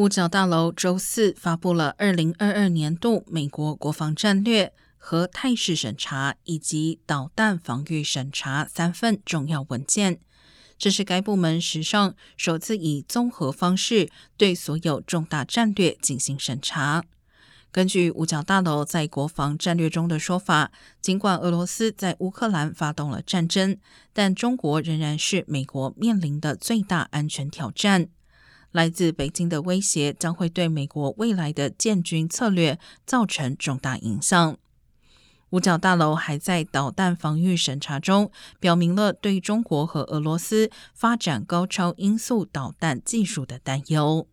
五角大楼周四发布了二零二二年度美国国防战略和态势审查以及导弹防御审查三份重要文件。这是该部门史上首次以综合方式对所有重大战略进行审查。根据五角大楼在国防战略中的说法，尽管俄罗斯在乌克兰发动了战争，但中国仍然是美国面临的最大安全挑战。来自北京的威胁将会对美国未来的建军策略造成重大影响。五角大楼还在导弹防御审查中表明了对中国和俄罗斯发展高超音速导弹技术的担忧。